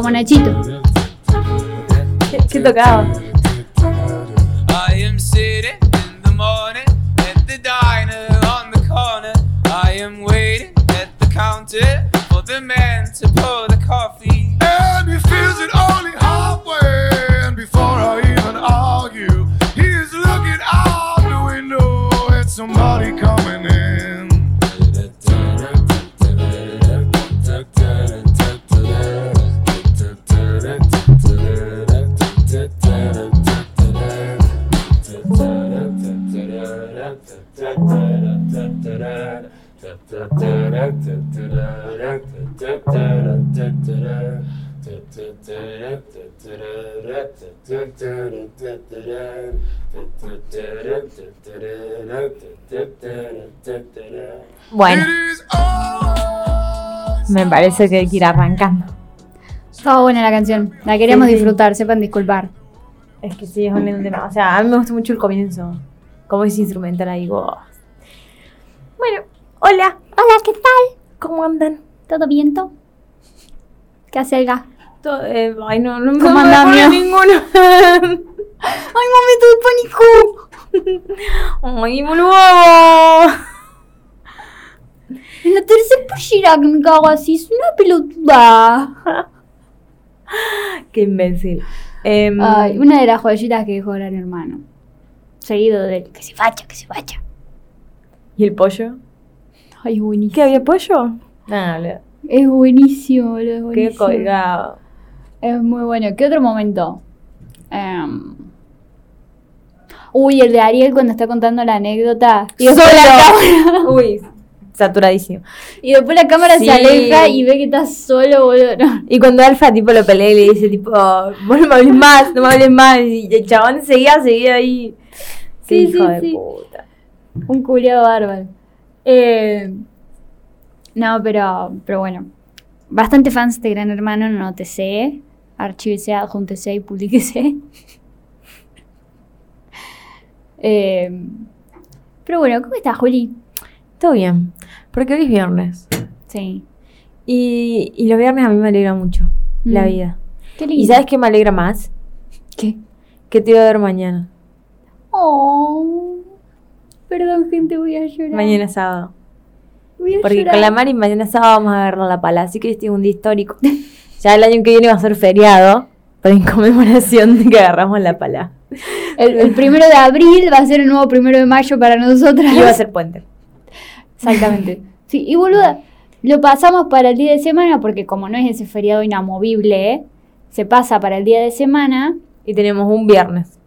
Como Nachito. ¿Qué, qué tocaba? Bueno, It is all me parece que hay que ir arrancando. Estaba buena la canción. La queríamos Sí, sí. disfrutar, sepan disculpar. Es que sí, es un lindo tema. O sea, a mí me gusta mucho el comienzo. Como ese instrumental ahí. wow. Bueno, hola. Hola, ¿qué tal? ¿Cómo andan? ¿Todo viento? ¿Qué hace el gas? Eh, ay, no, no, ¿Cómo no me mío? ninguno. ¡Ay, momento de pánico! ay, boludo. En la tercera pollera que me cago así, es una pelotuda. Qué imbécil. Em, Ay, una de las joyitas que dejó Gran Hermano. Seguido del que se facha, que se facha. ¿Y el pollo? Ay, buenísimo. ¿Qué había pollo? Nada, boludo. Es buenísimo, boludo, Qué colgado. Es muy bueno. ¿Qué otro momento? Em, Uy, el de Ariel cuando está contando la anécdota. Y después, la cámara, Uy, saturadísimo. y después la cámara Sí. se aleja y ve que está solo, boludo. No. Y cuando Alfa tipo lo pelea y le dice tipo, vos no me hables más, no me hables más. Y el chabón seguía, seguía ahí. Sí, hijo sí, de sí. puta. Un culiado bárbaro. Eh, no, pero, pero bueno. Bastante fans de Gran Hermano, no te sé. Archívese, adjúntese y publíquese. Eh, pero bueno, ¿cómo estás, Juli? Todo bien, porque hoy es viernes. Sí. Y, y los viernes a mí me alegra mucho la Mm. vida. Qué lindo. ¿Y sabes qué me alegra más? qué? Que te iba a ver mañana. Oh, perdón, gente, voy a llorar. Mañana sábado. Voy a Porque llorar. con la Mari mañana sábado vamos a verla la pala. Así que este es un día histórico. ya el año que viene va a ser feriado. Pero en conmemoración de que agarramos la pala. El, el primero de abril va a ser el nuevo primero de mayo para nosotras. Y va a ser puente. Exactamente. Sí, y boluda, lo pasamos para el día de semana porque como no es ese feriado inamovible, se pasa para el día de semana Y tenemos un viernes.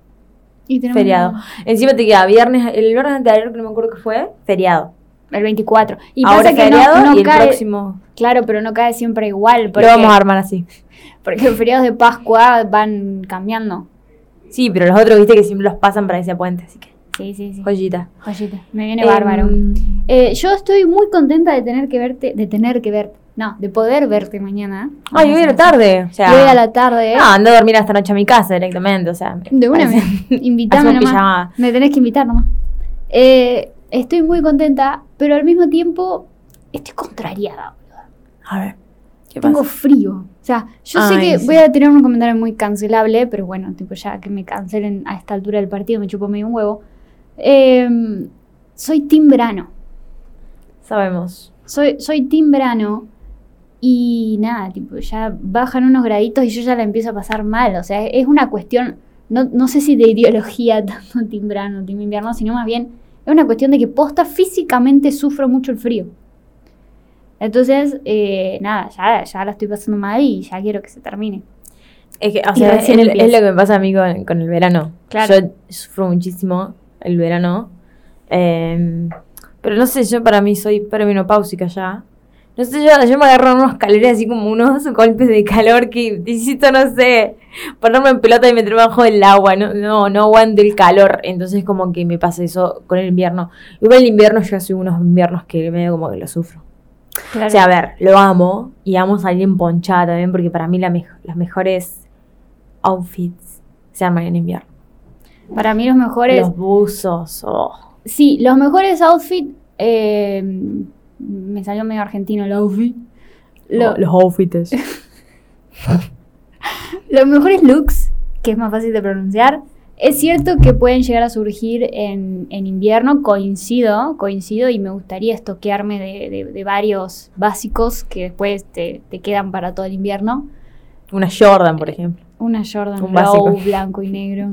y tenemos Feriado. Encima te queda viernes, el viernes anterior que no me acuerdo qué fue, feriado. El 24. Y Ahora pasa que feriado no, no y el cae, próximo claro, pero no cae siempre igual, lo vamos a armar así. porque los feriados de Pascua van cambiando. Sí, pero los otros viste que siempre los pasan para ese puente, así que Sí, sí, sí. joyita. Joyita, me viene bárbaro. Em, Eh, yo estoy muy contenta de tener que verte, de tener que verte, no, de poder verte mañana. Ay, voy a la tarde. O sea, Voy a la tarde. No, ando a dormir esta noche a mi casa directamente, o sea. De una vez. Invítame nomás. pijamada. Me tenés que invitar nomás. Eh, estoy muy contenta, pero al mismo tiempo estoy contrariada. boluda. A ver, ¿qué Tengo pasa? frío. O sea, yo sé que sí. voy a tener un comentario muy cancelable, pero bueno, tipo ya que me cancelen a esta altura del partido, me chupo medio un huevo. Eh, soy Team Verano. Sabemos. Soy, soy Team Verano. Y nada, tipo, ya bajan unos graditos y yo ya la empiezo a pasar mal. O sea, es una cuestión, no, no sé si de ideología tanto Team Verano, Team Invierno, sino más bien es una cuestión de que posta físicamente sufro mucho el frío. Entonces, eh, nada, ya, ya la estoy pasando mal y ya quiero que se termine. Es que, o sea, es, lo que me pasa a mí con, con el verano. Claro. Yo sufro muchísimo el verano. eh, pero no sé, yo para mí soy perimenopáusica ya. No sé, yo, yo me agarro unos calores así como unos golpes de calor que necesito, no sé, ponerme en pelota y meterme bajo del agua. No, no, no aguanto el calor. Entonces como que me pasa eso con el invierno. Igual el invierno yo soy unos inviernos que medio como que lo sufro. Claro. O sea, a ver, lo amo y amo salir en ponchada también porque para mí la las mejores outfits se arman en invierno. Para mí los mejores... Los buzos, oh. Sí, los mejores outfits... eh, me salió medio argentino el outfit. Lo- Oh, los outfits. Los mejores looks, que es más fácil de pronunciar, es cierto que pueden llegar a surgir en, en invierno, coincido, coincido y me gustaría estoquearme de, de- de varios básicos que después te, te quedan para todo el invierno. Una Jordan, por ejemplo. Una Jordan Un Low, blanco y negro.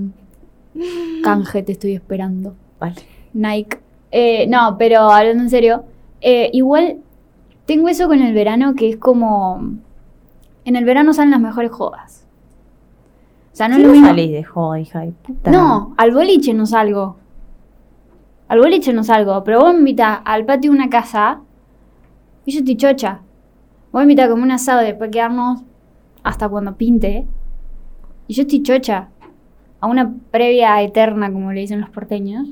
Canje, te estoy esperando. Vale. Nike. Eh, no, pero hablando en serio, eh, igual tengo eso con el verano que es como... En el verano salen las mejores jodas. O sea, no es lo mismo... salís de joda, hija de puta. No, al boliche no salgo. Al boliche no salgo, pero vos me invitás al patio de una casa y yo estoy chocha. Vos me invitás como un asado y después quedarnos hasta cuando pinte. Y yo estoy chocha. A una previa eterna, como le dicen los porteños.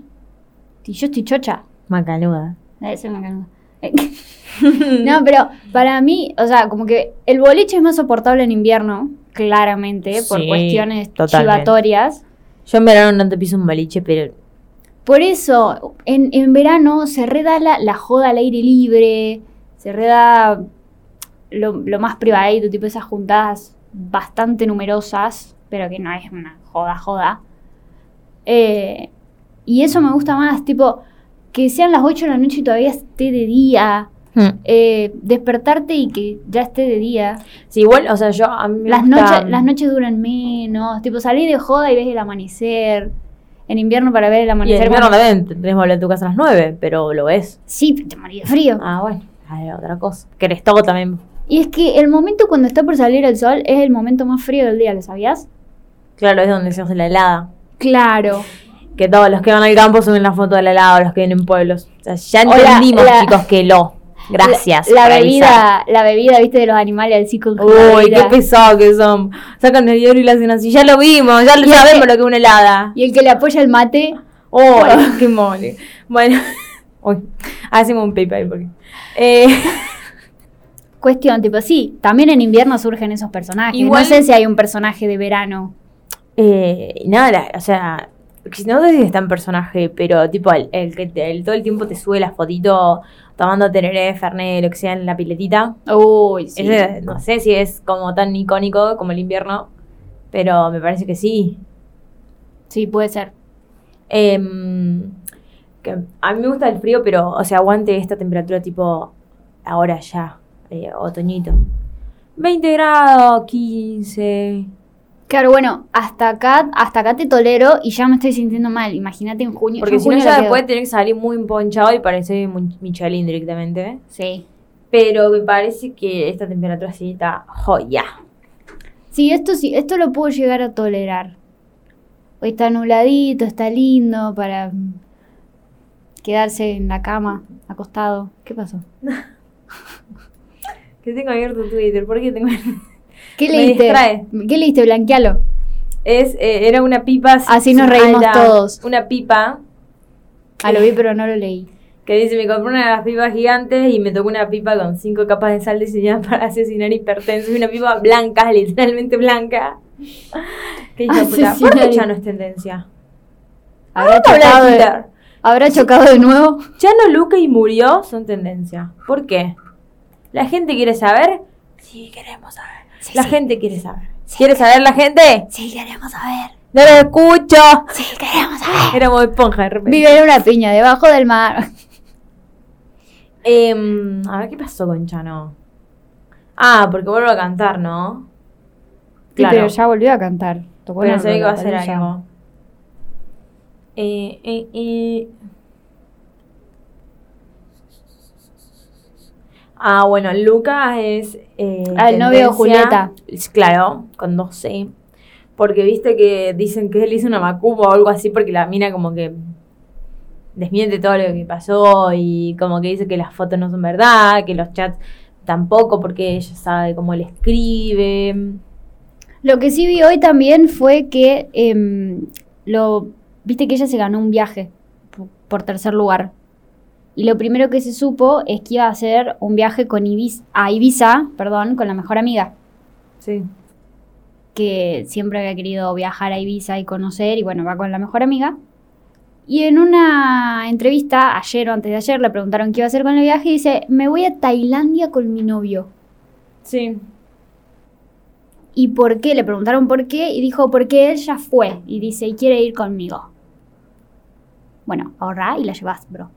Y yo estoy chocha. Macanuda. Debe ser una canuda. no, pero para mí, o sea, como que el boliche es más soportable en invierno, claramente, por Sí, cuestiones totalmente. chivatorias. Yo en verano no te piso un boliche, pero Por eso, en, en verano se reda la, la joda al aire libre, se reda lo, lo más privadito, tipo esas juntadas bastante numerosas, pero que no es una joda, joda. Eh, y eso me gusta más, tipo, que sean las 8 de la noche y todavía esté de día. Hmm. eh, despertarte y que ya esté de día. Sí, igual, o sea, yo a mí me Las, gusta- noches las noches duran menos. Tipo, salís de joda y ves el amanecer. En invierno para ver el Y en amanecer. invierno bueno, también tenés que volver a tu casa a las 9, pero lo ves. Sí, te morís de frío. Ah, bueno, hay otra cosa. Que eres todo también. Y es que el momento cuando está por salir el sol es el momento más frío del día, ¿lo sabías? Claro, es donde se hace la helada. Claro. Que todos los que van al campo suben la foto de la helada, los que vienen en pueblos. O sea, ya la- entendimos, la- chicos, que lo. Gracias. La, la bebida, la bebida, viste, de los animales así con Uy, qué pesado que son. Sacan el hielo y lo hacen así. Ya lo vimos, ya lo sabemos que- lo que es una helada. Y el que le apoya el mate. Oh, qué mole. Bueno, uy, hacemos un PayPal porque. Eh, Cuestión, tipo, sí, también en invierno surgen esos personajes. Igual- No sé si hay un personaje de verano. eh, nada, la- o sea, no sé si está en personaje, pero tipo el, el que te- el- todo el tiempo te sube la fotito tomando tereré, fernet, lo que sea en la piletita. Uy, sí. Ese, no sé si es como tan icónico como el invierno, pero me parece que sí. Sí, puede ser. Em, que a mí me gusta el frío, pero, o sea, aguante esta temperatura tipo ahora ya, eh, otoñito. 20 grados, 15. Claro, bueno, hasta acá, hasta acá te tolero y ya me estoy sintiendo mal. Imagínate en junio. Porque en si no ya después tenés que salir muy emponchado y parece muy Michelin directamente. Sí. Pero me parece que esta temperatura así está joya. Sí, esto sí, esto lo puedo llegar a tolerar. Hoy está nubladito, está lindo para quedarse en la cama, acostado. ¿Qué pasó? Que tengo abierto Twitter, ¿por qué tengo ¿Qué Me leíste? distrae. ¿Qué leíste? Blanquealo. Es, eh, era una pipa. así- Así nos reímos alta, todos. Una pipa Ah, lo vi, pero no lo leí. que dice: Me compré una de las pipas gigantes y me tocó una pipa con cinco capas de sal diseñada para asesinar hipertensos. Una pipa blanca, literalmente blanca. Que puta. ¿Por qué Asesinar Chano es tendencia? ¿Habrá chocado, de. ¿Habrá chocado de nuevo? Chano, Luca y murió son tendencia. ¿Por qué? ¿La gente quiere saber? Sí, queremos saber. Sí, la sí. gente quiere saber. ¿Quiere saber la gente? Sí, queremos saber. ¡No lo escucho! Sí, queremos saber. Era muy esponja de repente. Vive en una piña debajo del mar. Em, a ver, ¿qué pasó con Chano? Ah, porque vuelvo a cantar, ¿no? Sí, pero ya volvió a cantar. Tocó Pero se ve que va a hacer Lollapalooza. algo. Eh, eh, eh. Ah, bueno, Lucas es. eh, Ah, el novio de Julieta. Claro, con dos C. Porque viste que dicen que él hizo una macumba o algo así, porque la mina como que desmiente todo lo que pasó y como que dice que las fotos no son verdad, que los chats tampoco, porque ella sabe cómo él escribe. Lo que sí vi hoy también fue que em, lo viste que ella se ganó un viaje po- por tercer lugar. Y lo primero que se supo es que iba a hacer un viaje con Ibiza, a Ibiza, perdón, con la mejor amiga, Sí. que siempre había querido viajar a Ibiza y conocer, y bueno, va con la mejor amiga. Y en una entrevista, ayer o antes de ayer, le preguntaron qué iba a hacer con el viaje y dice, me voy a Tailandia con mi novio. Sí. ¿Y por qué? Le preguntaron por qué y dijo, porque él ya fue. Y dice, y quiere ir conmigo. Bueno, ahorra y la llevas, bro.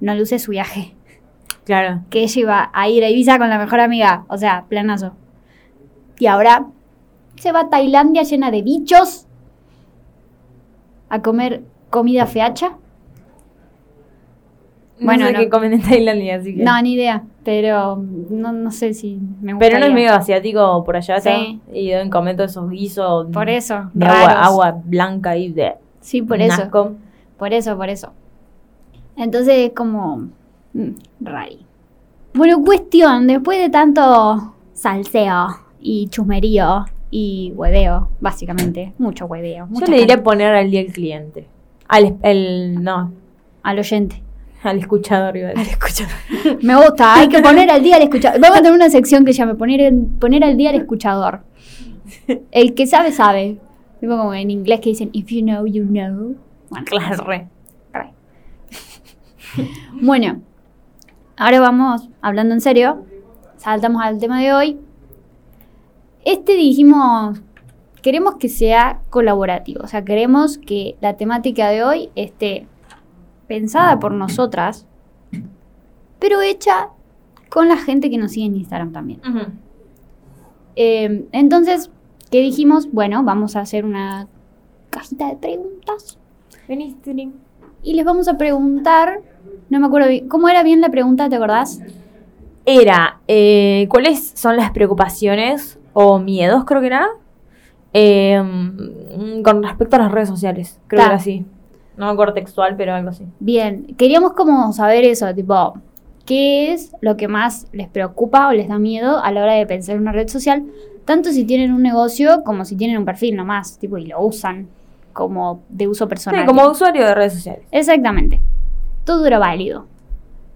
No luce su viaje. Claro. Que ella iba a ir a Ibiza con la mejor amiga. O sea, planazo. Y ahora se va a Tailandia llena de bichos a comer comida feacha. Bueno, no sé no. qué comen en Tailandia, así que. No, ni idea. Pero no, no sé si me gustaría. Pero no es medio asiático por allá, Sí. ¿sí? Y deben comer todos esos guisos. Por eso. De agua, agua blanca y de. Sí, por eso. asco. Por eso, por eso. Entonces es como mm, rari. Bueno, cuestión, después de tanto salseo y chusmerío y hueveo, básicamente, mucho hueveo. Yo le diría poner al día al cliente. Al, el, no, al oyente. al escuchador. Iba a decir. Me gusta, hay que poner al día al escuchador. Vamos a tener una sección que se llame poner, poner al día al escuchador. El que sabe, sabe. Tipo como en inglés que dicen, if you know, you know. Bueno, Claro. Bueno, ahora vamos hablando en serio. Saltamos al tema de hoy. Este dijimos, queremos que sea colaborativo, o sea, queremos que la temática de hoy esté pensada por nosotras, pero hecha con la gente que nos sigue en Instagram también. Eh, entonces, ¿qué dijimos? Bueno, vamos a hacer una cajita de preguntas Vení, Trini. y les vamos a preguntar, no me acuerdo bien, ¿cómo era bien la pregunta, te acordás? Era, eh, ¿cuáles son las preocupaciones o miedos, creo que era? eh, mm, con respecto a las redes sociales. Creo Ta. que era así. No me acuerdo textual, pero algo así. Bien, queríamos como saber eso, tipo, ¿qué es lo que más les preocupa o les da miedo a la hora de pensar en una red social? Tanto si tienen un negocio como si tienen un perfil nomás, tipo, y lo usan como de uso personal. Sí, como usuario de redes sociales. Exactamente. Todo era válido.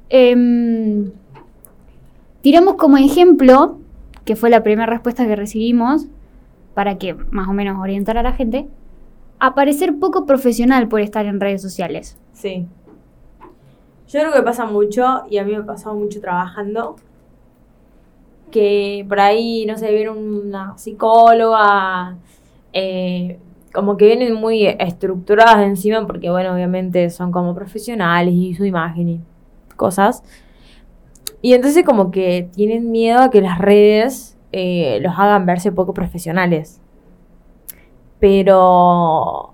Em, tiramos como ejemplo, que fue la primera respuesta que recibimos, para que más o menos orientar a la gente, a parecer poco profesional por estar en redes sociales. Sí. Yo creo que pasa mucho, y a mí me ha pasado mucho trabajando, que por ahí, no sé, viene una psicóloga, eh, como que vienen muy estructuradas encima, porque bueno, obviamente son como profesionales y su imagen y cosas. Y entonces como que tienen miedo a que las redes eh, los hagan verse poco profesionales. Pero...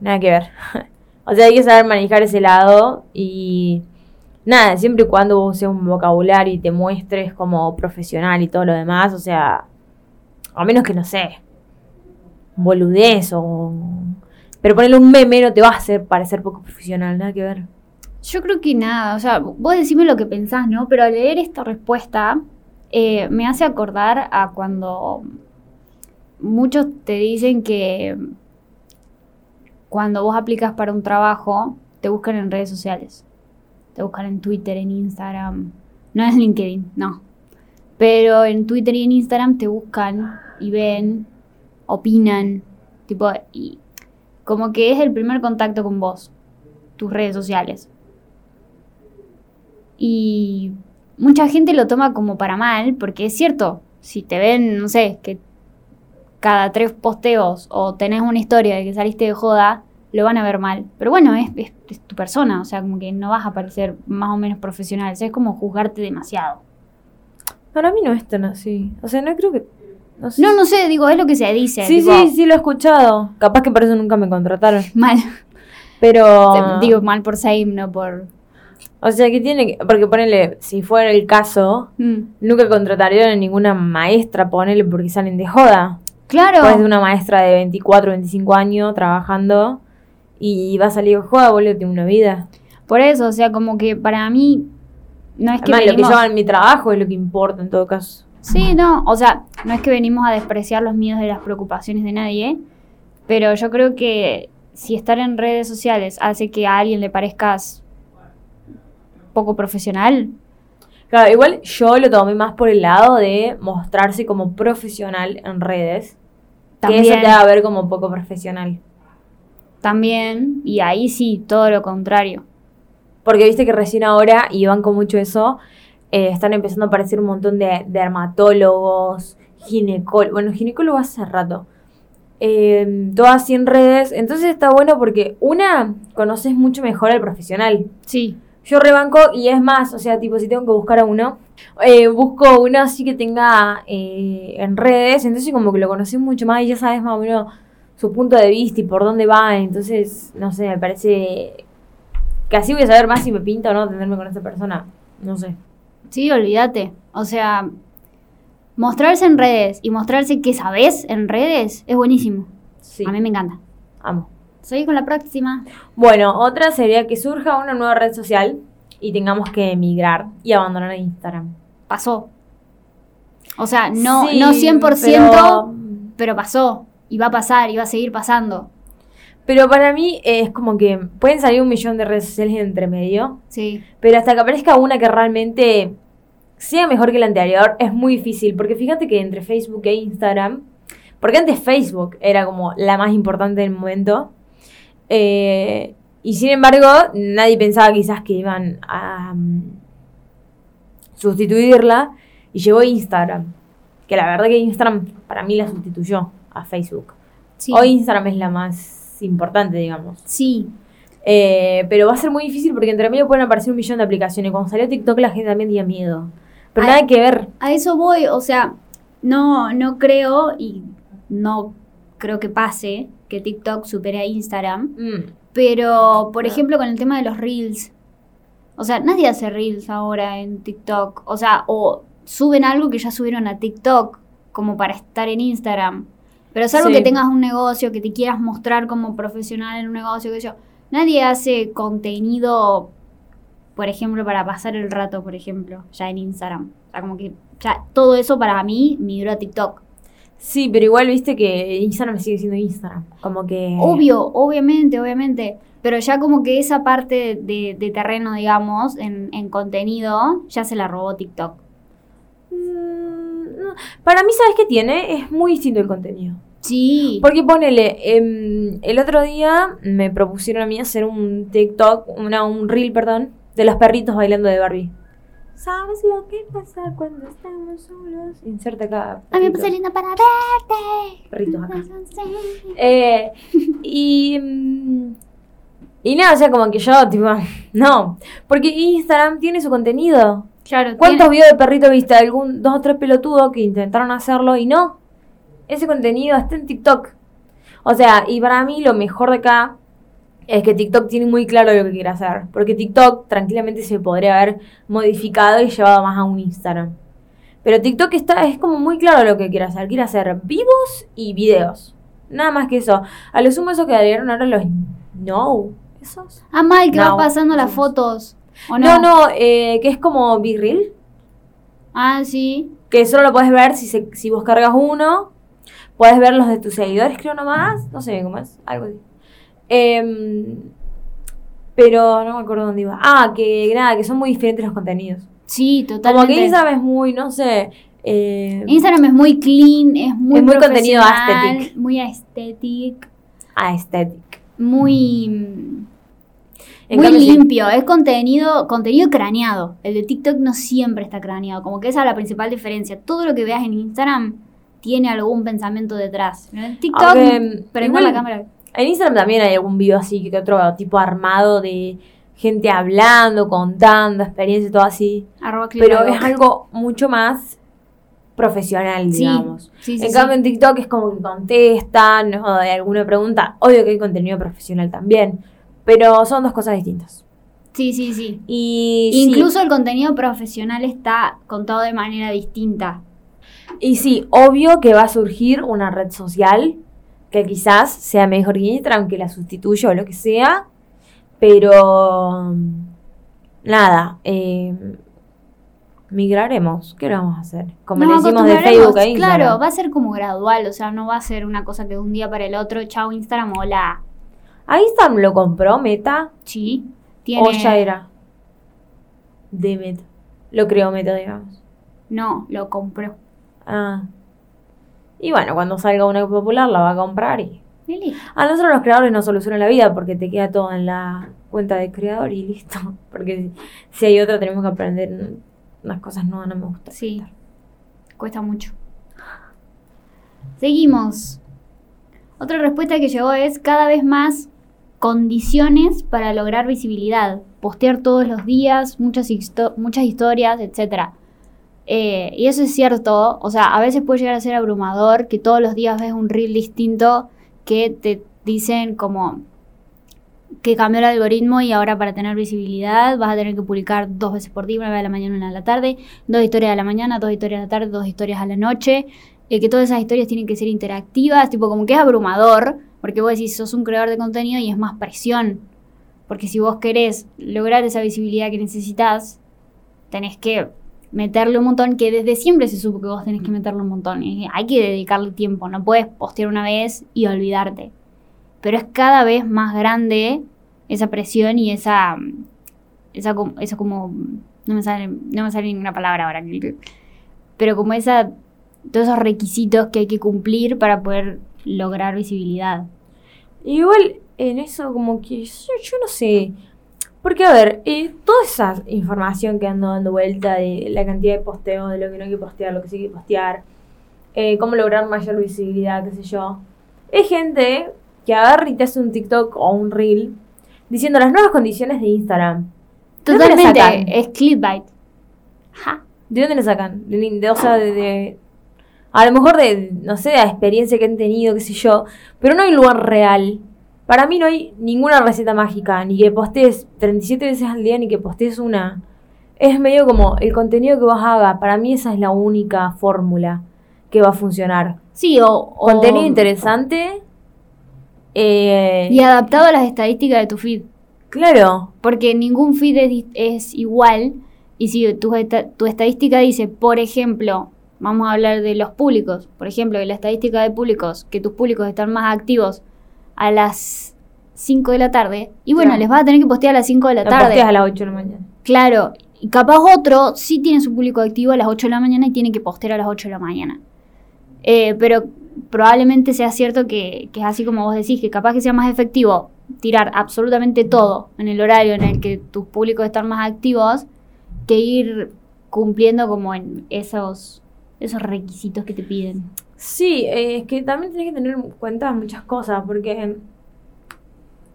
Nada que ver. O sea, hay que saber manejar ese lado y nada, siempre y cuando uses un vocabulario y te muestres como profesional y todo lo demás, o sea, a menos que no sé, boludez o... Pero ponerle un meme no te va a hacer parecer poco profesional, nada que ver. Yo creo que nada, o sea, vos decime lo que pensás, ¿no? Pero al leer esta respuesta eh, me hace acordar a cuando muchos te dicen que cuando vos aplicas para un trabajo, te buscan en redes sociales. Te buscan en Twitter, en Instagram. No es LinkedIn, no. Pero en Twitter y en Instagram te buscan y ven, opinan, tipo, y como que es el primer contacto con vos, tus redes sociales. Y mucha gente lo toma como para mal, porque es cierto, si te ven, no sé, que cada tres posteos o tenés una historia de que saliste de joda, lo van a ver mal. Pero bueno, es, es- es tu persona, o sea, como que no vas a parecer más o menos profesional, o sea, es como juzgarte demasiado. Para mí no es tan así. O sea, no creo que... No, sé. No, no sé, digo, es lo que se dice. Sí, tipo, sí, sí, lo he escuchado. Capaz que por eso nunca me contrataron. Mal. Pero... Digo, mal por Same, no por... O sea, que tiene que... Porque ponele, si fuera el caso, Mm. nunca contratarían a ninguna maestra, ponele, porque salen de joda. Claro. Puedes ser una maestra de 24, 25 años trabajando y va a salir de joda, boludo, tiene una vida. Por eso, o sea, como que para mí no es que Además, lo que venimos- llaman mi trabajo es lo que importa en todo caso. Sí, no, o sea, no es que venimos a despreciar los miedos y las preocupaciones de nadie, pero yo creo que si estar en redes sociales hace que a alguien le parezcas poco profesional, Claro, igual yo lo tomé más por el lado de mostrarse como profesional en redes. Que eso también, te va a ver como poco profesional. también, y ahí sí, todo lo contrario. Porque viste que recién ahora, y van con mucho eso, eh, están empezando a aparecer un montón de dermatólogos, ginecólogo. Bueno, ginecólogo hace rato. Eh, todas así en redes. Entonces está bueno porque una, conoces mucho mejor al profesional. Sí. Yo rebanco y es más, o sea, tipo, si tengo que buscar a uno, eh, busco uno así que tenga eh, en redes, entonces como que lo conoces mucho más y ya sabes más o menos su punto de vista y por dónde va, entonces, no sé, me parece que así voy a saber más si me pinta o no atenderme con esa persona, no sé. Sí, olvídate. O sea, mostrarse en redes y mostrarse que sabes en redes es buenísimo. Sí, A mí me encanta. amo. Seguí con la próxima. Bueno, otra sería que surja una nueva red social y tengamos que emigrar y abandonar Instagram. Pasó. O sea, no, Sí, no 100%, pero- pero... pasó. Y va a pasar, y va a seguir pasando. Pero para mí es como que pueden salir un millón de redes sociales entre medio, Sí. pero hasta que aparezca una que realmente sea mejor que la anterior es muy difícil, porque fíjate que entre Facebook e Instagram, porque antes Facebook era como la más importante del momento, eh, y sin embargo nadie pensaba quizás que iban a mm, sustituirla, y llegó Instagram, que la verdad que Instagram para mí la sustituyó a Facebook. Sí. Hoy Instagram es la más importante, digamos. Sí. Eh, pero va a ser muy difícil porque entre medio pueden aparecer un millón de aplicaciones. Cuando salió TikTok la gente también tenía miedo. Pero Ay. nada que ver. A eso voy, o sea, no, no creo y no creo que pase que TikTok supere a Instagram. Mm, Pero, por ejemplo, con el tema de los reels. O sea, nadie hace reels ahora en TikTok. O sea, o suben algo que ya subieron a TikTok como para estar en Instagram. Pero es algo Sí. que tengas un negocio, que te quieras mostrar como profesional en un negocio, que yo. Nadie hace contenido, por ejemplo, para pasar el rato, por ejemplo, ya en Instagram. O sea, como que ya todo eso para mí migró a TikTok. Sí, pero igual viste que Instagram sigue siendo Instagram. Como que. Obvio, obviamente, obviamente. Pero ya como que esa parte de, de terreno, digamos, en, en contenido, ya se la robó TikTok. Mm, no. Para mí, ¿sabes qué tiene? Es muy distinto el contenido. Sí. Porque ponele, em, el otro día me propusieron a mí hacer un TikTok, una, un reel, perdón, de los perritos bailando de Barbie. ¿Sabes lo que pasa cuando estamos solos? Inserta acá. A mí me perritos. puse linda para verte. Perritos acá. Eh, y, mm, y nada, o sea, como que yo, tipo, no. Porque Instagram tiene su contenido. Claro, ¿Cuántos tiene- videos de perrito viste? Algún, dos o tres pelotudos que intentaron hacerlo y no. Ese contenido está en TikTok. O sea, y para mí lo mejor de acá es que TikTok tiene muy claro lo que quiere hacer. Porque TikTok tranquilamente se podría haber modificado y llevado más a un Instagram. Pero TikTok está, es como muy claro lo que quiere hacer. Quiere hacer vivos y videos. Nada más que eso. A lo sumo eso que agregaron ahora los no. ¿Esos? Ah, mal, que No, va pasando las fotos. ¿O No, no? no, eh, que es como Be Real. Ah, sí. Que solo lo puedes ver si, se- si vos cargas uno. Puedes ver los de tus seguidores, creo nomás. No sé cómo es, algo así. Em, pero no me acuerdo dónde iba. Ah, que nada, que son muy diferentes los contenidos. Sí, Como totalmente. que Instagram es muy, no sé. eh, Instagram es muy clean, es muy Es muy contenido aesthetic. Muy aesthetic, aesthetic. muy... mm, En muy sí. limpio, es contenido, contenido craneado. El de TikTok no siempre está craneado, como que esa es la principal diferencia. Todo lo que veas en Instagram tiene algún pensamiento detrás. En TikTok, igual- la cámara. En Instagram también hay algún video así que otro tipo armado de gente hablando, contando, experiencias y todo así. Arroba Pero es algo mucho más profesional, Sí, digamos. sí, sí, en cambio, en TikTok es como que contestan o de alguna pregunta. Obvio que hay contenido profesional también, pero son dos cosas distintas. Sí, sí, sí. Y sí, Incluso el contenido profesional está contado de manera distinta. y sí, obvio que va a surgir una red social que quizás sea mejor que Instagram, que la sustituya o lo que sea, pero mm, nada, eh, migraremos. ¿Qué vamos a hacer? Como Nos le decimos de Facebook a Instagram. Claro, va a ser como gradual, o sea, no va a ser una cosa que de un día para el otro, chao Instagram, hola. ¿A Instagram lo compró Meta? Sí, tiene... ¿O ya era? De Meta. Lo creó Meta, digamos. No, lo compró. Ah. Y bueno, cuando salga una popular la va a comprar y... Y listo. A nosotros los creadores nos soluciona la vida porque te queda todo en la cuenta de creador y listo. Porque si hay otra tenemos que aprender unas cosas nuevas, no me gusta. Sí, cuesta mucho. Seguimos. Otra respuesta que llegó es cada vez más condiciones para lograr visibilidad. Postear todos los días, muchas, histo- muchas historias, etc. Eh, y eso es cierto. O sea, a veces puede llegar a ser abrumador que todos los días ves un reel distinto que te dicen como que cambió el algoritmo y ahora para tener visibilidad vas a tener que publicar dos veces por día, una vez a la mañana una a la tarde, dos historias a la mañana, dos historias a la tarde, dos historias a la noche, eh, que todas esas historias tienen que ser interactivas, tipo como que es abrumador, porque vos decís, sos un creador de contenido y es más presión, porque si vos querés lograr esa visibilidad que necesitas, tenés que meterle un montón, que desde siempre se supo que vos tenés que meterle un montón, hay que dedicarle tiempo, no puedes postear una vez y olvidarte pero es cada vez más grande esa presión y esa com- esa como no me sale no me sale ninguna palabra ahora pero como esa todos esos requisitos que hay que cumplir para poder lograr visibilidad Igual en eso como que yo no sé. Porque a ver, eh, toda esa información que ando dando vuelta de la cantidad de posteos, de lo que no hay que postear, lo que sí hay que postear, eh, cómo lograr mayor visibilidad, qué sé yo. Es gente que agarra y te hace un TikTok o un reel diciendo las nuevas condiciones de Instagram. ¿De dónde la totalmente es clickbait. ¿De dónde le sacan? De, de- o sea, de, de- A lo mejor de, no sé, de la experiencia que han tenido, qué sé yo. Pero no hay lugar real. Para mí no hay ninguna receta mágica. Ni que postees 37 veces al día, ni que postees una. Es medio como el contenido que vos hagas. Para mí esa es la única fórmula que va a funcionar. sí o, o- Contenido interesante. Eh, y adaptado a las estadísticas de tu feed Claro. porque ningún feed es, es igual. Y si tu, tu estadística dice, por ejemplo, vamos a hablar de los públicos, por ejemplo, que la estadística de públicos, que tus públicos están más activos a las 5 de la tarde, y bueno, Claro. les vas a tener que postear a las 5 de la La tarde. posteas a las 8 de la mañana. Claro, y capaz otro sí tiene su público activo a las 8 de la mañana y tiene que postear a las 8 de la mañana. Eh, pero probablemente sea cierto que, que es así como vos decís, que capaz que sea más efectivo tirar absolutamente todo en el horario en el que tus públicos están más activos que ir cumpliendo como en esos, esos requisitos que te piden. Sí, eh, es que también tenés que tener en cuenta muchas cosas, porque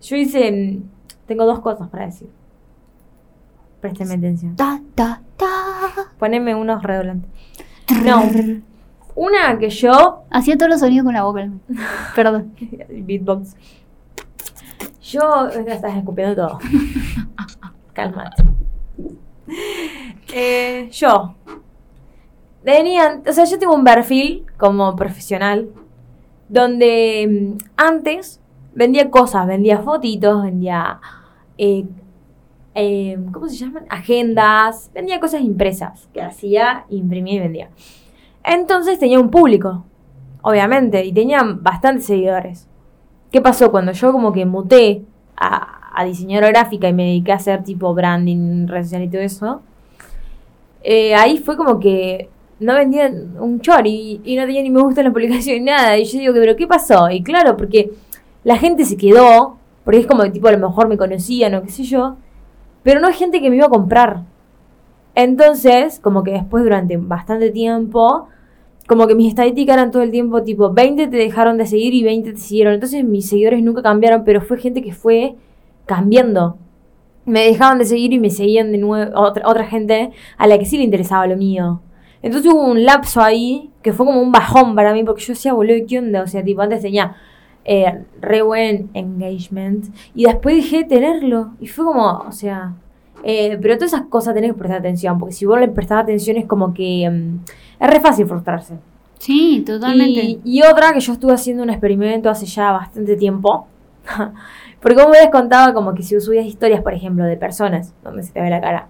yo hice, tengo dos cosas para decir. Présteme atención. Ta, ta, ta. Poneme unos redoblantes. No, una que yo, Hacía todos los sonidos con la boca. Perdón. beatbox, yo, estás escupiendo todo. Cálmate. Eh, yo, tenía, o sea, yo tengo un perfil como profesional donde mm, antes vendía cosas, vendía fotitos, vendía, eh, eh, ¿cómo se llaman? Agendas, vendía cosas impresas que hacía, imprimía y vendía. Entonces tenía un público, obviamente, y tenía bastantes seguidores. ¿Qué pasó? Cuando yo como que muté a, a diseñadora gráfica y me dediqué a hacer tipo branding, redes sociales y todo eso, eh, ahí fue como que no vendía un chori y, y no tenía ni me gusta en la publicación ni nada. Y yo digo, ¿pero qué pasó? Y claro, porque la gente se quedó, porque es como que tipo a lo mejor me conocían o qué sé yo, pero no hay gente que me iba a comprar. Entonces, como que después durante bastante tiempo, como que mis estadísticas eran todo el tiempo tipo 20 te dejaron de seguir y 20 te siguieron. Entonces mis seguidores nunca cambiaron, pero fue gente que fue cambiando. Me dejaban de seguir y me seguían de nuevo otra, otra gente a la que sí le interesaba lo mío. Entonces hubo un lapso ahí que fue como un bajón para mí porque yo decía, boludo, ¿qué onda? O sea, tipo, antes tenía eh, re buen engagement y después dejé de tenerlo y fue como, o sea, eh, pero todas esas cosas tenés que prestar atención porque si vos le prestás atención es como que mm, es re fácil frustrarse. Sí, totalmente. Y, y otra que yo estuve haciendo un experimento hace ya bastante tiempo. Porque como me les contaba, como que si vos subías historias, por ejemplo, de personas, donde se te ve la cara,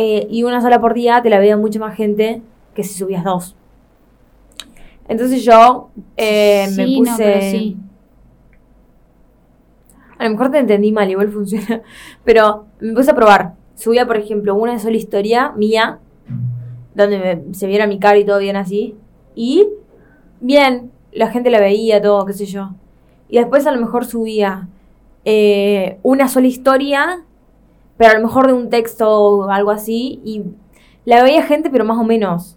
eh, y una sola por día, te la veía mucha más gente que si subías dos. Entonces yo eh, me puse... no, pero sí. A lo mejor te entendí mal, igual funciona. Pero me puse a probar. Subía, por ejemplo, una sola historia mía, donde me- se viera mi cara y todo bien así. Y bien, la gente la veía, todo, qué sé yo. Y después a lo mejor subía eh, una sola historia, pero a lo mejor de un texto o algo así. Y la veía gente, pero más o menos.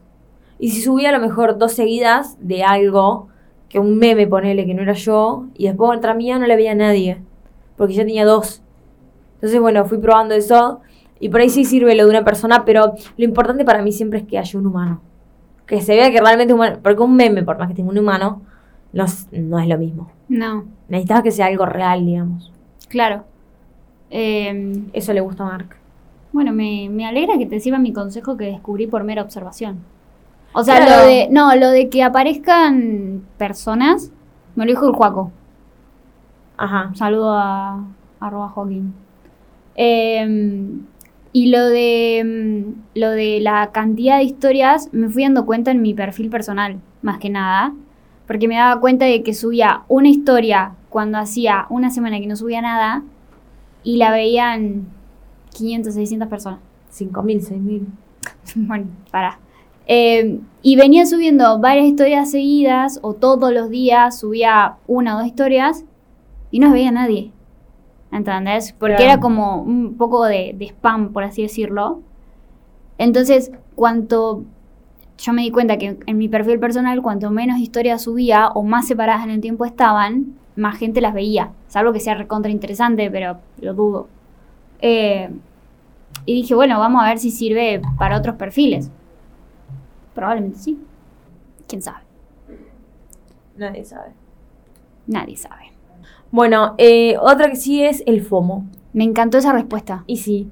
Y si subía a lo mejor dos seguidas de algo, que un meme, ponele, que no era yo, y después otra mía no la veía a nadie, porque yo tenía dos. Entonces, bueno, fui probando eso, y por ahí sí sirve lo de una persona, pero lo importante para mí siempre es que haya un humano. Que se vea que realmente es humano, porque un meme, por más que tenga un humano, no, es- no es lo mismo. No, Necesitas que sea algo real, digamos. claro. Eh, Eso le gusta a Mark. bueno, me, me alegra que te sirva mi consejo que descubrí por mera observación. O sea, Claro. lo de. No, lo de que aparezcan personas, me lo dijo el Juaco. Ajá. Un saludo a arroba Joaquín. Eh, y lo de mm, lo de la cantidad de historias me fui dando cuenta en mi perfil personal, más que nada. Porque me daba cuenta de que subía una historia cuando hacía una semana que no subía nada y la veían 500, 600 personas. 5.000, 6.000. Bueno, para. Eh, y venía subiendo varias historias seguidas o todos los días subía una o dos historias y no veía a nadie. ¿Entendés? Porque Claro. era como un poco de, de spam, por así decirlo. Entonces, cuanto yo me di cuenta que en mi perfil personal, cuanto menos historias subía o más separadas en el tiempo estaban, más gente las veía. Salvo que sea recontra interesante, pero lo dudo. Eh, y dije, bueno, vamos a ver si sirve para otros perfiles. Probablemente sí. ¿Quién sabe? Nadie sabe. Nadie sabe. Bueno, eh, otra que sí es el FOMO. Me encantó esa respuesta. Y sí.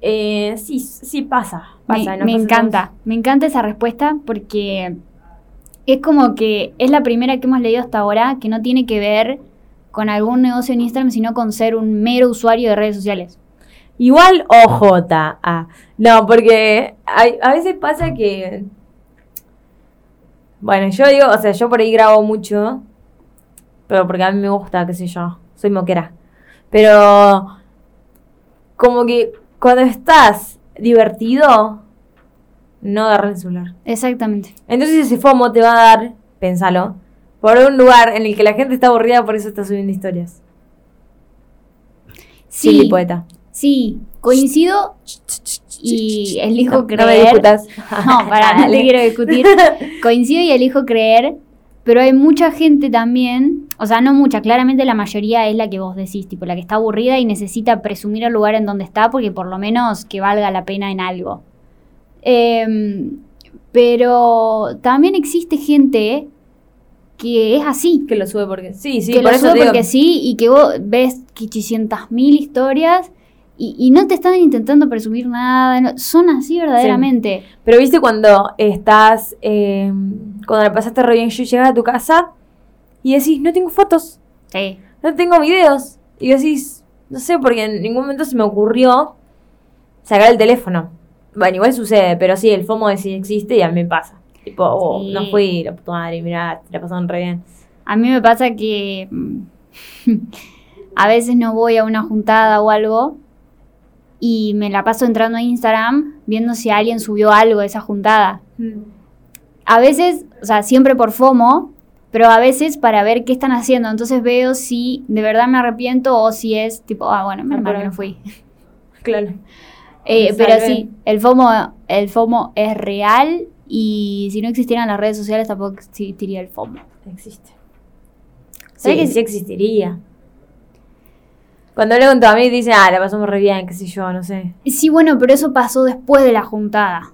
Eh, sí, sí pasa. Me, ¿no? me encanta. Me encanta esa respuesta porque es como que es la primera que hemos leído hasta ahora que no tiene que ver con algún negocio en Instagram, sino con ser un mero usuario de redes sociales. Igual OJ. Ah, no, porque a veces pasa que. Bueno, yo digo, o sea, yo por ahí grabo mucho. Pero porque a mí me gusta, qué sé yo. Soy moquera. Pero. Como que cuando estás divertido. No agarras el celular. Exactamente. Entonces ese FOMO te va a dar, pensalo, por un lugar en el que la gente está aburrida, por eso está subiendo historias. Sí, Silly poeta. sí, coincido y elijo No, creer. no me discutas. No, para, no te quiero discutir. Coincido y elijo creer, pero hay mucha gente también, o sea, no mucha, claramente la mayoría es la que vos decís, tipo la que está aburrida y necesita presumir el lugar en donde está porque por lo menos que valga la pena en algo. Em, pero también existe gente que es así. Que lo sube porque sí, sí, que por lo eso sube digo- porque sí y que vos ves 800 mil historias y, y no te están intentando presumir nada. no- son así verdaderamente. Pero viste cuando estás, eh, cuando la pasaste re bien, yo llegas a tu casa y decís, no tengo fotos, Sí. no tengo videos. Y decís, no sé, porque en ningún momento se me ocurrió sacar el teléfono. Bueno, igual sucede, pero sí, el FOMO de sí existe y a mí me pasa. Tipo, oh, Sí. no fui, la puta madre, mirá, te la pasaron re bien. A mí me pasa que mm, a veces no voy a una juntada o algo y me la paso entrando a Instagram viendo si alguien subió algo de esa juntada. A veces, o sea, siempre por FOMO, pero a veces para ver qué están haciendo. Entonces veo si de verdad me arrepiento o si es tipo, ah, bueno, mal que no fui. Claro. Eh, pero sí, el FOMO, el FOMO es real y si no existieran las redes sociales tampoco existiría el FOMO. Existe. ¿Sabes Sí, que sí existiría. Cuando hablo con tu amigo dice, ah, la pasamos re bien, qué sé yo, no sé. Sí, bueno, pero eso pasó después de la juntada.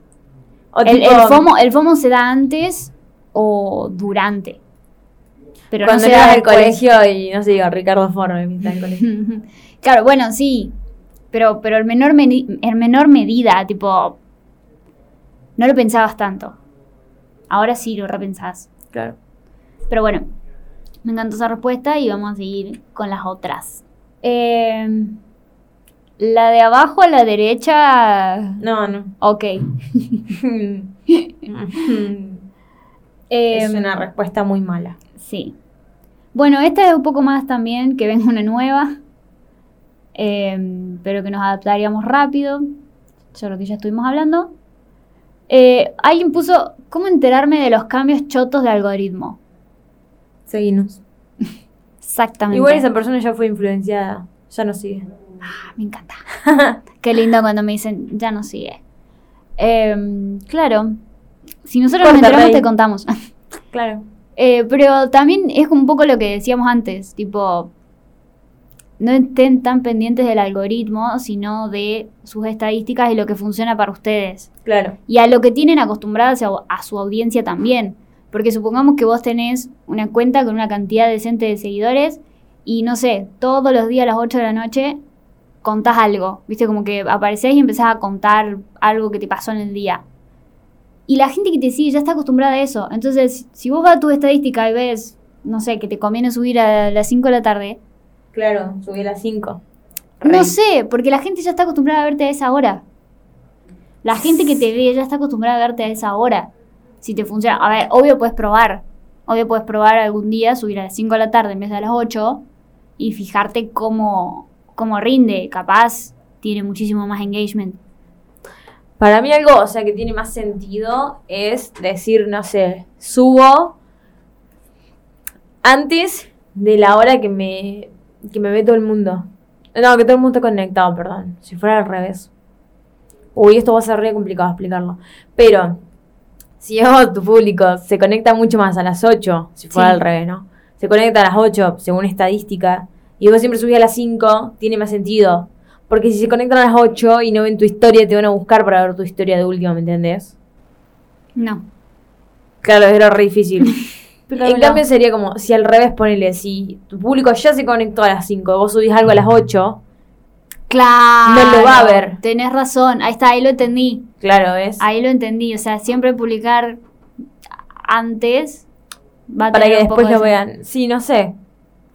O El, tipo, el FOMO, el FOMO se da antes o durante. Pero cuando no se da al colegio y no sé, digo, Ricardo Forno me pinta el colegio. claro, bueno, sí. Pero, pero en, menor en menor medida, tipo. No lo pensabas tanto. Ahora sí lo repensás. Claro. Pero bueno, me encantó esa respuesta y vamos a seguir con las otras. Eh, la de abajo a la derecha. No, no. Ok. es Eh, una respuesta muy mala. Sí. Bueno, esta es un poco más también, que venga una nueva. Eh, pero que nos adaptaríamos rápido. Sobre lo que ya estuvimos hablando. Eh, alguien puso, ¿cómo enterarme de los cambios chotos de algoritmo? Seguinos. Exactamente. Igual esa persona ya fue influenciada. Ya no sigue. Ah, me encanta. Qué lindo cuando me dicen, ya no sigue. Eh, claro. Si nosotros nos enteramos, te contamos. Claro. Eh, pero también es un poco lo que decíamos antes, tipo, no estén tan pendientes del algoritmo, sino de sus estadísticas y lo que funciona para ustedes. Claro. Y a lo que tienen acostumbradas a, a su audiencia también. Porque supongamos que vos tenés una cuenta con una cantidad decente de seguidores y no sé, todos los días a las 8 de la noche contás algo. Viste, como que aparecés y empezás a contar algo que te pasó en el día. Y la gente que te sigue ya está acostumbrada a eso. Entonces, si vos vas a tu estadística y ves, no sé, que te conviene subir a las 5 de la tarde, Claro, subí a las 5. no sé, porque la gente ya está acostumbrada a verte a esa hora. La gente que te ve ya está acostumbrada a verte a esa hora. Si te funciona. A ver, obvio puedes probar. Obvio puedes probar algún día subir a las 5 de la tarde en vez de a las 8 y fijarte cómo, cómo rinde. Capaz tiene muchísimo más engagement. Para mí algo, o sea, que tiene más sentido es decir, no sé, subo antes de la hora que me, que me ve todo el mundo. No, que todo el mundo esté conectado, perdón. Si fuera al revés. Uy, esto va a ser re complicado explicarlo. Pero, si yo, tu público se conecta mucho más a las 8, si fuera Sí. al revés, ¿no? Se conecta a las 8, según estadística, y vos siempre subís a las 5, tiene más sentido. Porque si se conectan a las 8 y no ven tu historia, te van a buscar para ver tu historia de último, ¿me entendés? No. Claro, era re difícil. en cambio sería como, si al revés ponele, si tu público ya se conectó a las 5, vos subís algo a las 8, Claro. No lo va a ver. Tenés razón. Ahí está, ahí lo entendí. claro, ¿ves? Ahí lo entendí. O sea, siempre publicar antes va a para que poco después lo de- vean. Sí, no sé.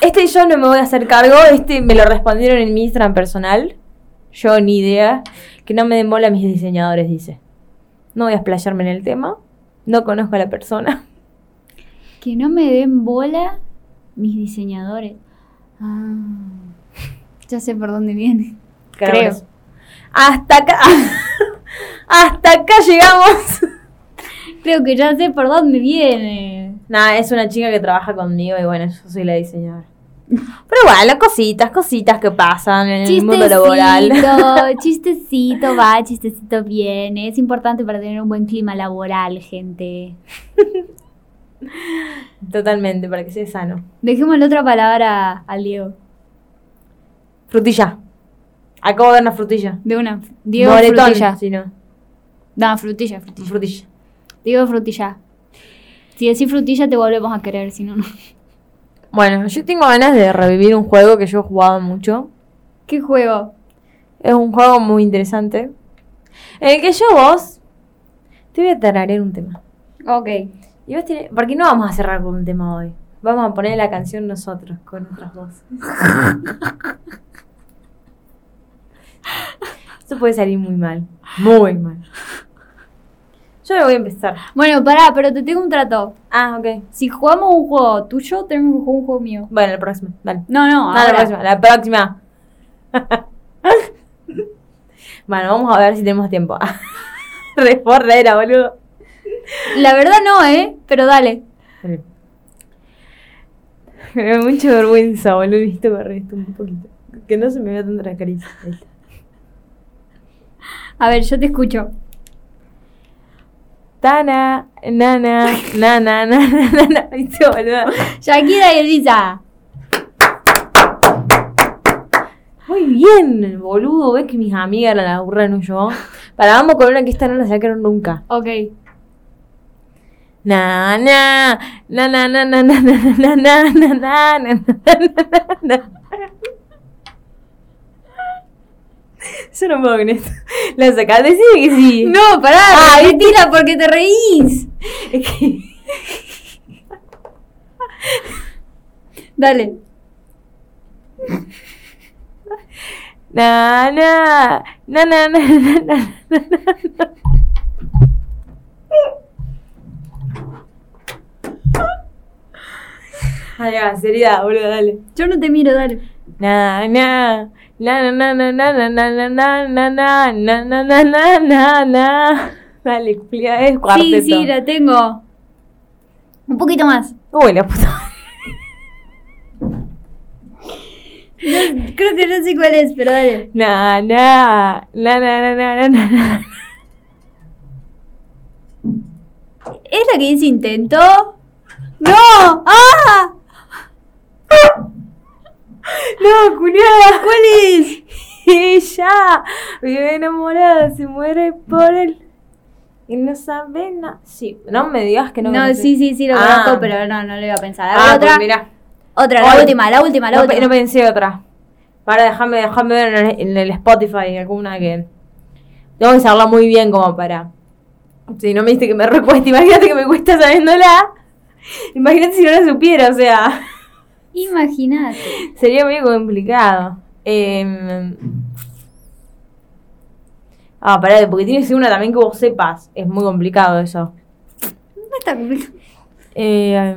Este yo no me voy a hacer cargo, este me lo respondieron en mi Instagram personal. Yo ni idea. Que no me den bola a mis diseñadores, dice. No voy a explayarme en el tema. No conozco a la persona. Que no me den bola mis diseñadores. Ah, ya sé por dónde viene. Creo. Hasta acá. Hasta acá llegamos. Creo que ya sé por dónde viene. Nada, es una chica que trabaja conmigo y bueno, yo soy la diseñadora. Pero bueno, cositas, cositas que pasan en el mundo laboral. Chistecito va, chistecito viene. Es importante para tener un buen clima laboral, gente. Totalmente, para que sea sano. Dejémosle otra palabra al Diego. Frutilla. Acabo de dar una frutilla. De una. Diego Frutilla. si no. No, frutilla, frutilla. Frutilla. Diego Frutilla. Si decís frutilla te volvemos a querer, si no, no. Bueno, yo tengo ganas de revivir un juego que yo jugaba mucho. ¿Qué juego? Es un juego muy interesante. En el que yo vos te voy a tararear un tema. Ok. Y vos tenés- porque no vamos a cerrar con un tema hoy. Vamos a poner la canción nosotros, con nuestras voces. Esto puede salir muy mal. Muy mal. Yo me voy a empezar. Bueno, pará, pero te tengo un trato. Ah, ok. Si jugamos un juego tuyo, tenemos que jugar un juego mío. Bueno, la próxima. Dale. No, no, No, la próxima. La próxima. bueno, vamos a ver si tenemos tiempo. Re forrera, boludo. La verdad no, ¿eh? Pero dale. Me da mucha vergüenza, boludo. Viste, me esto un poquito. Que no se me vea tanto la está. A ver, yo te escucho. Tana, nana, nana, nana, nana. ¿Viste, boludo? Shakira y Elisa. Muy bien, boludo. ¿Ves que mis amigas la laburan yo? Para, vamos con una que esta no la sacaron nunca. Ok. Na na na na na na na na na na na na na na Yo no puedo con esto. La sacás, decime que sí. No, pará, Ah, repetila porque te reís. Es que. Dale. Na na na na na na na na Ay, va, seriedad, boludo, dale. Yo no te miro, dale. Na na na na na na na na na na na na na na na na na Dale, explica, es cuarteto. Sí, sí, la tengo. Un poquito más. Uy, la puta. Creo que no sé cuál es, pero dale. Na na na na na na na na ¿Es la que dice intento? ¡No! ¡Ah! No, culiada. ¿Cuál es? Ella vive enamorada, se muere por él. Y no sabe nada. Sí, no me digas que no. No, sí, sí, sí, lo Ah. conozco, pero no, no le iba a pensar. A ver, Ah, otra. pues mirá. Otra, la última, la última, la No, última. no pensé otra. Para déjame, déjame ver en el, en el Spotify alguna que. Tengo que saberla muy bien como para. Si no me diste que me recueste, imagínate que me cuesta sabiéndola. Imagínate si no la supiera, o sea. Imagínate. Sería muy complicado. Eh, ah, pará, porque tiene que ser una también que vos sepas. Es muy complicado eso. No está complicado. Eh,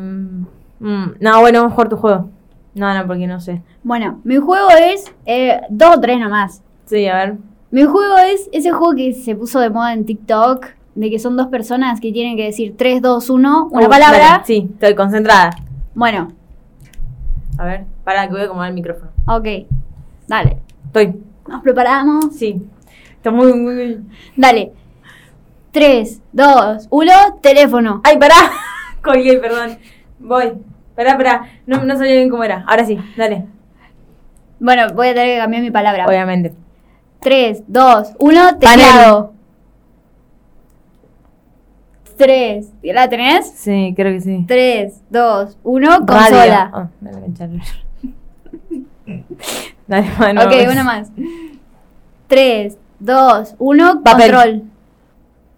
mm, no, bueno, vamos a jugar tu juego. No, no, porque no sé. Bueno, mi juego es eh, dos o tres nomás. Sí, a ver. Mi juego es ese juego que se puso de moda en TikTok, de que son dos personas que tienen que decir 3, 2, 1, una Uh, palabra. sí, estoy concentrada. Bueno, A ver, para que voy a acomodar el micrófono. ok. Dale. Estoy. Nos preparamos. Sí. Está muy, muy. Dale. 3, 2, 1, teléfono. ¡Ay, pará! Colgué, perdón. Voy. Pará, pará. No, no sabía bien cómo era. Ahora sí, dale. Bueno, voy a tener que cambiar mi palabra. Obviamente. 3, 2, 1, teclado. 3, ¿la tenés? Sí, creo que sí. 3, 2, 1, Radio. consola. Ah, dale. Dale, bueno. ok, una más. 3, 2, 1, Papel. control.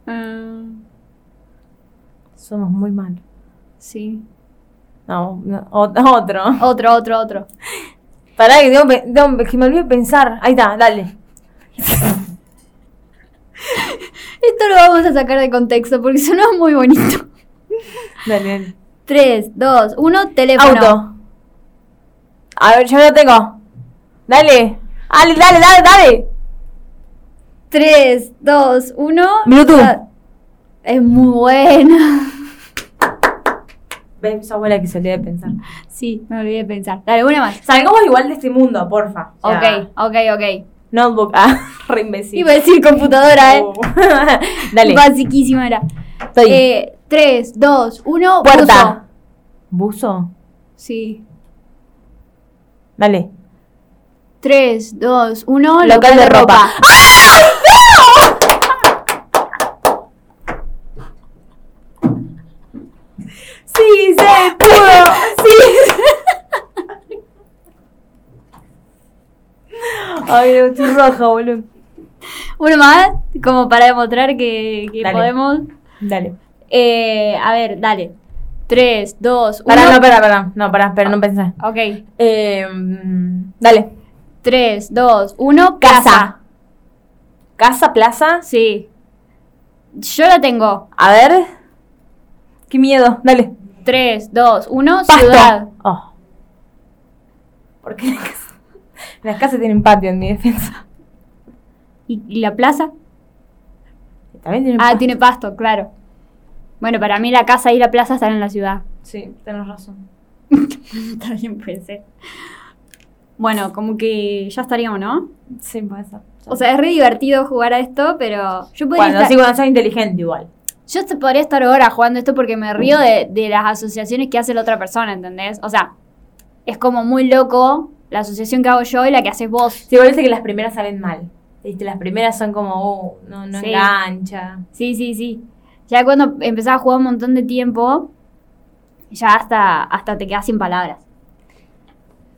Mm, Somos muy malos. sí. No, no, ot- otro. Otro, otro, otro. Pará, que, tengo, tengo- que me olvidé pensar. Ahí está, dale. Lo vamos a sacar de contexto porque suena muy bonito. Dale, dale. 3, 2, 1, teléfono. Auto. A ver, yo lo tengo. Dale. Dale, dale, dale, dale. 3, 2, 1. Bluetooth. Es muy buena. Ves, esa abuela que se olvidó de pensar. Sí, me olvidé de pensar. Dale, una más. Salgamos igual de este mundo, porfa. O sea, Ok, ok, ok. Notebook. Ah, re imbécil. Iba a decir computadora, eh. Dale. Basiquísima era. Estoy. Eh, 3, 2, 1, Puerta. ¿Buzo? Sí. Dale. 3, 2, 1, Local de ropa. Sí, se pudo. Sí. Ay, no, estoy roja, boludo. Uno más, como para demostrar que, que Dale. podemos. Dale. Eh, a ver, dale. 3, 2, 1. Pará, no, pará, pará. No, pará, pero no pensé. Ok. Eh, dale. 3, 2, 1. Casa. Casa. ¿Casa, plaza? Sí. Yo la tengo. A ver. Qué miedo. Dale. 3, 2, 1. Pasto. Ciudad. Oh. ¿Por qué? Las casas tienen patio en mi defensa. ¿Y, y la plaza? También tienen Ah, pasto. tiene pasto, claro. Bueno, para mí la casa y la plaza están en la ciudad. Sí, tenés razón. También puede ser. Bueno, como que ya estaríamos, ¿no? Sí, puede ser. O sea, es re divertido jugar a esto, pero yo podría, bueno, estar, sí, cuando sos inteligente igual. yo te podría estar horas jugando esto porque me río de, de las asociaciones que hace la otra persona, ¿entendés? O sea, es como muy loco la asociación que hago yo y la que haces vos. Sí, viste que las primeras salen mal. Viste, las primeras son como, oh, no, no Sí. engancha. Sí, sí, sí. Ya cuando empezás a jugar un montón de tiempo, ya hasta, hasta te quedas sin palabras.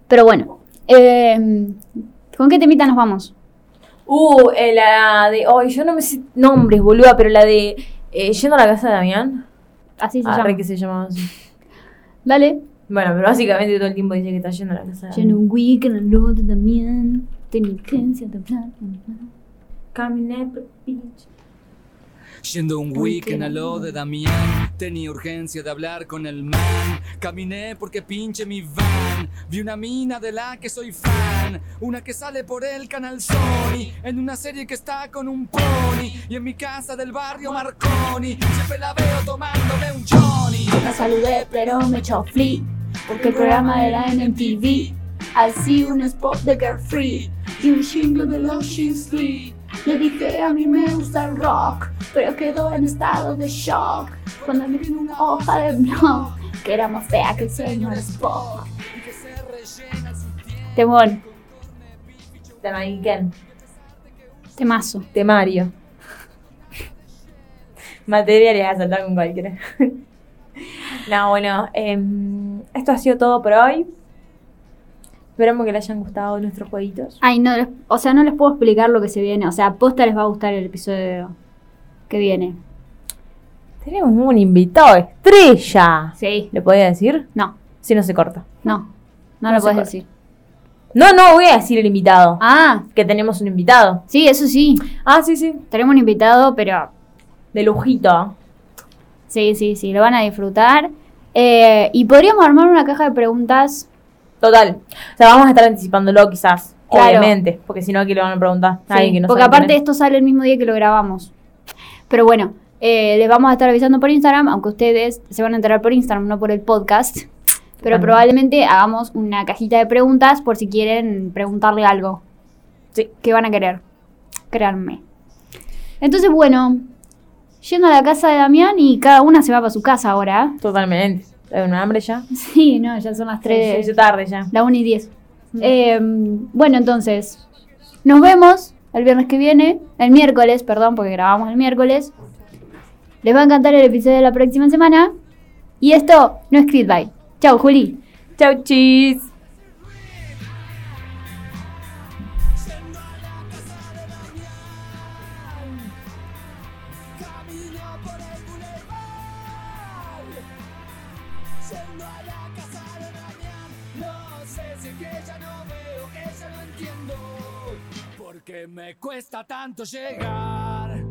Pero bueno, eh, ¿con qué temita nos vamos? Uh, eh, la de. Ay, yo no me sé nombres, boluda, pero la de. Eh, yendo a la casa de Damián. Así se Ah, llama. que se llamaba así. Dale. Bueno, pero básicamente todo el tiempo dice que está yendo a la casa Yo en un weekend al lado también tenía urgencia de hablar. Caminé por beach. Yendo un weekend a lo de Damián, tenía urgencia de hablar con el man. Caminé porque pinche mi van. Vi una mina de la que soy fan. Una que sale por el canal Sony. En una serie que está con un pony. Y en mi casa del barrio Marconi. Siempre la veo tomándome un Johnny. La saludé, pero me echó flea. Porque el programa era en MTV. Así un spot de Girl Free. Y un jingle de Ocean Street. Le dije, a mí me gusta el rock. Pero quedó en estado de shock. Cuando me dio una hoja de blog. que era más fea que el señor Spock. Temón, Tamaiken. temazo. Temario. Materia le vas a saltar con cualquiera. no, bueno, em, esto ha sido todo por hoy. Esperamos que les hayan gustado nuestros jueguitos. Ay, no, les- o sea, no les puedo explicar lo que se viene. O sea, posta les va a gustar el episodio que viene. Tenemos un invitado estrella. Sí. ¿Le podía decir? No, Si no se corta. no. No, No lo puedes corta. decir. No, no, voy a decir el invitado. Ah, Que tenemos un invitado. sí, eso sí. Ah, sí, sí. Tenemos un invitado, pero De lujito. sí, sí, sí, lo van a disfrutar. Eh, y podríamos armar una caja de preguntas. Total. O sea, vamos a estar anticipándolo quizás. Claro. Obviamente. Porque si no, aquí le van a preguntar. Sí, que no porque aparte es. esto sale el mismo día que lo grabamos. Pero bueno, eh, les vamos a estar avisando por Instagram, aunque ustedes se van a enterar por Instagram, no por el podcast. Pero probablemente hagamos una cajita de preguntas por si quieren preguntarle algo. Sí. que van a querer. Créanme. Entonces, bueno, yendo a la casa de Damián y cada una se va para su casa ahora. Totalmente. Hay un hambre ya. Sí, no, ya son las Se 3. hizo tarde ya. La 1 y 10. Eh, bueno, entonces, nos vemos el viernes que viene, el miércoles, perdón, porque grabamos el miércoles. Les va a encantar el episodio de la próxima semana. Y esto no es Creedbye. Chau, Juli. Chau, chis. questa tanto llegar.